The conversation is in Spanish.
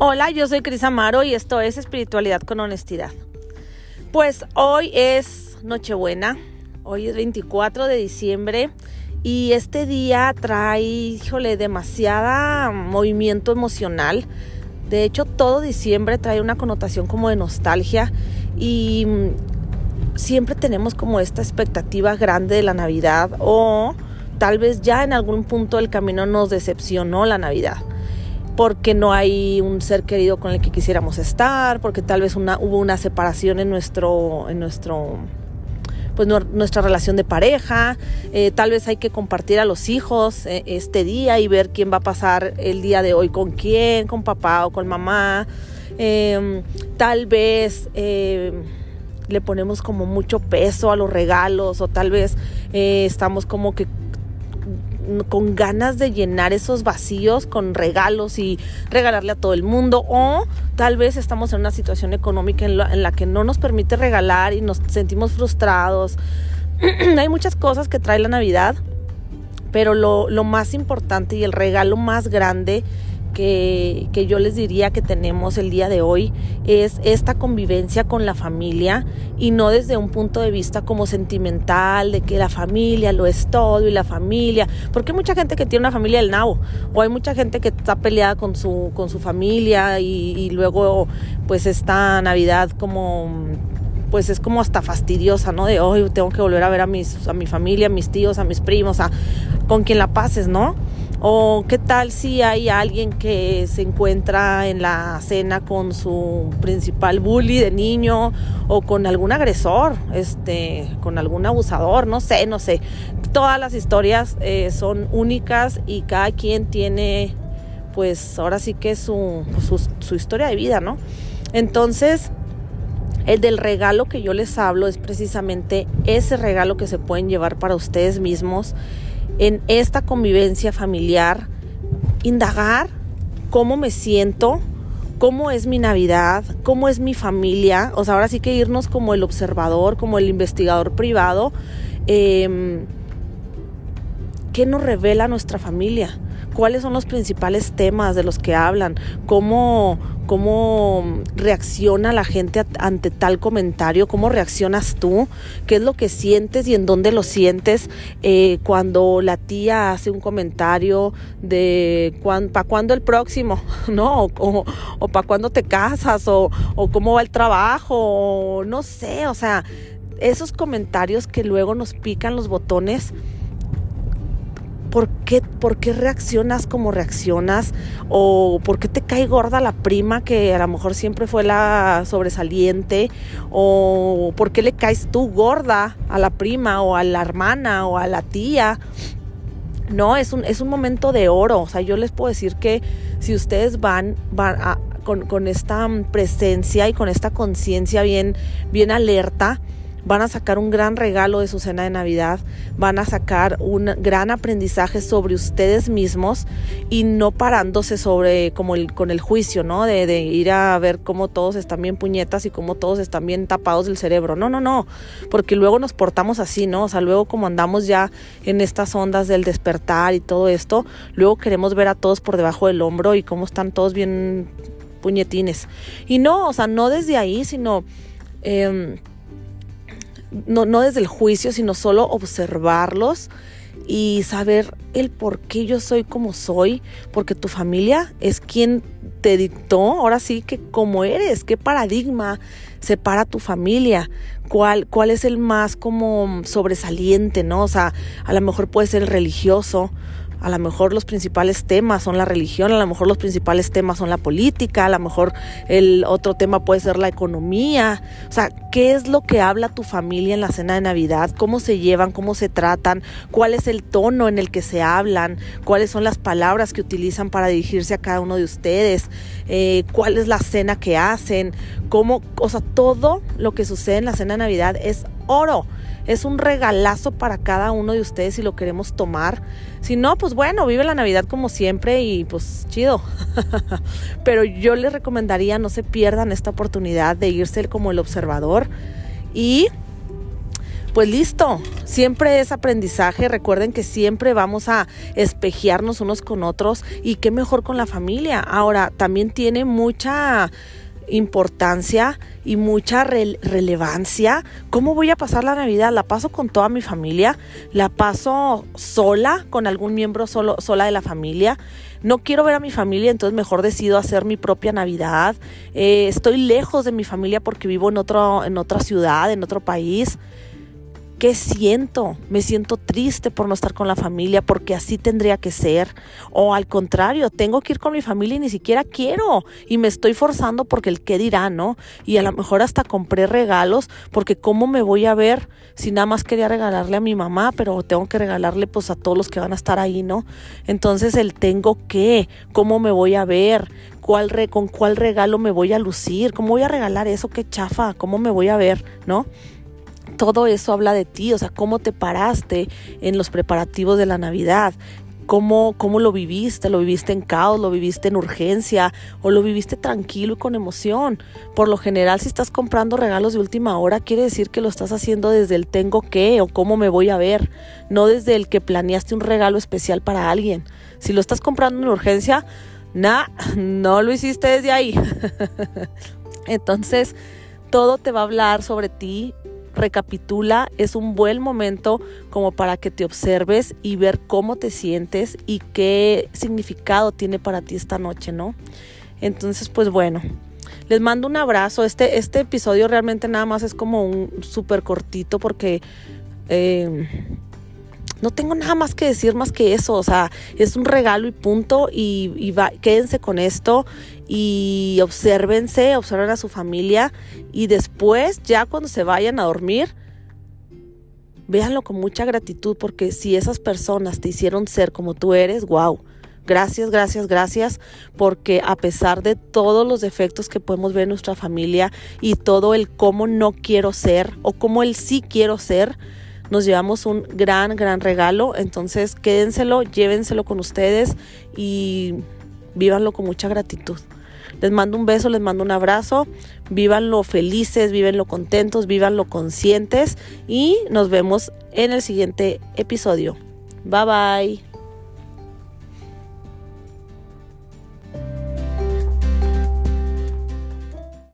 Hola, yo soy Cris Amaro y esto es Espiritualidad con Honestidad. Pues hoy es Nochebuena, hoy es 24 de diciembre y este día trae, híjole, demasiada movimiento emocional. De hecho, todo diciembre trae una connotación como de nostalgia y mm, siempre tenemos como esta expectativa grande de la Navidad o tal vez ya en algún punto del camino nos decepcionó la Navidad porque no hay un ser querido con el que quisiéramos estar, porque tal vez hubo una separación en nuestro, en nuestro pues nuestra relación de pareja, eh, tal vez hay que compartir a los hijos eh, este día y ver quién va a pasar el día de hoy con quién, con papá o con mamá, em, tal vez em, le ponemos como mucho peso a los regalos o tal vez eh, estamos como que con ganas de llenar esos vacíos con regalos y regalarle a todo el mundo o tal vez estamos en una situación económica en la, que no nos permite regalar y nos sentimos frustrados. Hay muchas cosas que trae la Navidad, pero lo, lo más importante y el regalo más grande que, yo les diría que tenemos el día de hoy es esta convivencia con la familia y no desde un punto de vista como sentimental, de que la familia lo es todo y la familia, porque hay mucha gente que tiene una familia del nabo o hay mucha gente que está peleada con su, con su familia y, luego pues esta Navidad como pues es como hasta fastidiosa, ¿no? De hoy tengo que volver a ver a mis a mi familia, a mis tíos, a mis primos, a con quien la pases, ¿no? O qué tal si hay alguien que se encuentra en la cena con su principal bully de niño o con algún agresor, este, con algún abusador, no sé, no sé. Todas las historias eh, son únicas y cada quien tiene, pues ahora sí que su, su, su historia de vida, ¿no? Entonces, el del regalo que yo les hablo es precisamente ese regalo que se pueden llevar para ustedes mismos en esta convivencia familiar, indagar cómo me siento, cómo es mi Navidad, cómo es mi familia, o sea, ahora sí que irnos como el observador, como el investigador privado, eh, ¿qué nos revela nuestra familia? Cuáles son los principales temas de los que hablan, cómo, cómo reacciona la gente ante tal comentario, cómo reaccionas tú, qué es lo que sientes y en dónde lo sientes eh, cuando la tía hace un comentario de para cuándo el próximo, ¿no? O, o, para cuándo te casas, o, cómo va el trabajo, no sé, o sea, esos comentarios que luego nos pican los botones ¿por qué, ¿por qué reaccionas como reaccionas? ¿O por qué te cae gorda la prima que a lo mejor siempre fue la sobresaliente? ¿O por qué le caes tú gorda a la prima o a la hermana o a la tía? No, es un, es un momento de oro. O sea, yo les puedo decir que si ustedes van, con, con, esta presencia y con esta conciencia bien, bien alerta, van a sacar un gran regalo de su cena de Navidad, van a sacar un gran aprendizaje sobre ustedes mismos y no parándose sobre como el, con el juicio, ¿no? De, ir a ver cómo todos están bien puñetas y cómo todos están bien tapados del cerebro. No, no, no, porque luego nos portamos así, ¿no? O sea, luego como andamos ya en estas ondas del despertar y todo esto, luego queremos ver a todos por debajo del hombro y cómo están todos bien puñetines. Y no, o sea, no desde ahí, sino... Eh, no, no desde el juicio, sino solo observarlos y saber el por qué yo soy como soy, porque tu familia es quien te dictó, ahora sí que como eres, qué paradigma separa tu familia, cuál, cuál es el más como sobresaliente, ¿no? O sea, a lo mejor puede ser el religioso, a lo mejor los principales temas son la religión, a lo mejor los principales temas son la política, a lo mejor el otro tema puede ser la economía. O sea, ¿qué es lo que habla tu familia en la cena de Navidad? ¿Cómo se llevan? ¿Cómo se tratan? ¿Cuál es el tono en el que se hablan? ¿Cuáles son las palabras que utilizan para dirigirse a cada uno de ustedes? Eh, ¿Cuál es la cena que hacen? ¿Cómo? O sea, todo lo que sucede en la cena de Navidad es oro. Es un regalazo para cada uno de ustedes si lo queremos tomar. Si no, pues bueno, vive la Navidad como siempre y pues chido. Pero yo les recomendaría no se pierdan esta oportunidad de irse como el observador y pues listo, siempre es aprendizaje. Recuerden que siempre vamos a espejearnos unos con otros y qué mejor con la familia. Ahora, también tiene mucha importancia y mucha relevancia. ¿Cómo voy a pasar la Navidad? ¿La paso con toda mi familia? ¿La paso sola con algún miembro solo, sola de la familia? No quiero ver a mi familia, entonces mejor decido hacer mi propia Navidad. Eh, estoy lejos de mi familia porque vivo en, otro, en otra ciudad, en otro país. ¿Qué siento? Me siento triste por no estar con la familia porque así tendría que ser. O al contrario, tengo que ir con mi familia y ni siquiera quiero. Y me estoy forzando porque el qué dirá, ¿no? Y a lo mejor hasta compré regalos porque cómo me voy a ver si nada más quería regalarle a mi mamá, pero tengo que regalarle pues a todos los que van a estar ahí, ¿no? Entonces el tengo que, cómo me voy a ver, ¿Cuál con cuál regalo me voy a lucir, cómo voy a regalar eso, qué chafa, cómo me voy a ver, ¿no? Todo eso habla de ti, o sea, cómo te paraste en los preparativos de la Navidad, cómo, cómo lo viviste, lo viviste en caos, lo viviste en urgencia o lo viviste tranquilo y con emoción. Por lo general, si estás comprando regalos de última hora, quiere decir que lo estás haciendo desde el tengo que o cómo me voy a ver, no desde el que planeaste un regalo especial para alguien. Si lo estás comprando en urgencia, nah, no lo hiciste desde ahí. Entonces, todo te va a hablar sobre ti recapitula, es un buen momento como para que te observes y ver cómo te sientes y qué significado tiene para ti esta noche, ¿no? Entonces, pues bueno, les mando un abrazo. Este, este episodio realmente nada más es como un súper cortito porque... Eh, no tengo nada más que decir más que eso, o sea, es un regalo y punto y, quédense con esto y obsérvense, observen a su familia y después ya cuando se vayan a dormir, véanlo con mucha gratitud porque si esas personas te hicieron ser como tú eres, wow. Gracias, gracias, gracias, porque a pesar de todos los defectos que podemos ver en nuestra familia y todo el cómo no quiero ser o cómo el sí quiero ser, nos llevamos un gran, gran regalo. Entonces quédenselo, llévenselo con ustedes y vívanlo con mucha gratitud. Les mando un beso, les mando un abrazo. Vívanlo felices, vívenlo contentos, vívanlo conscientes y nos vemos en el siguiente episodio. Bye bye.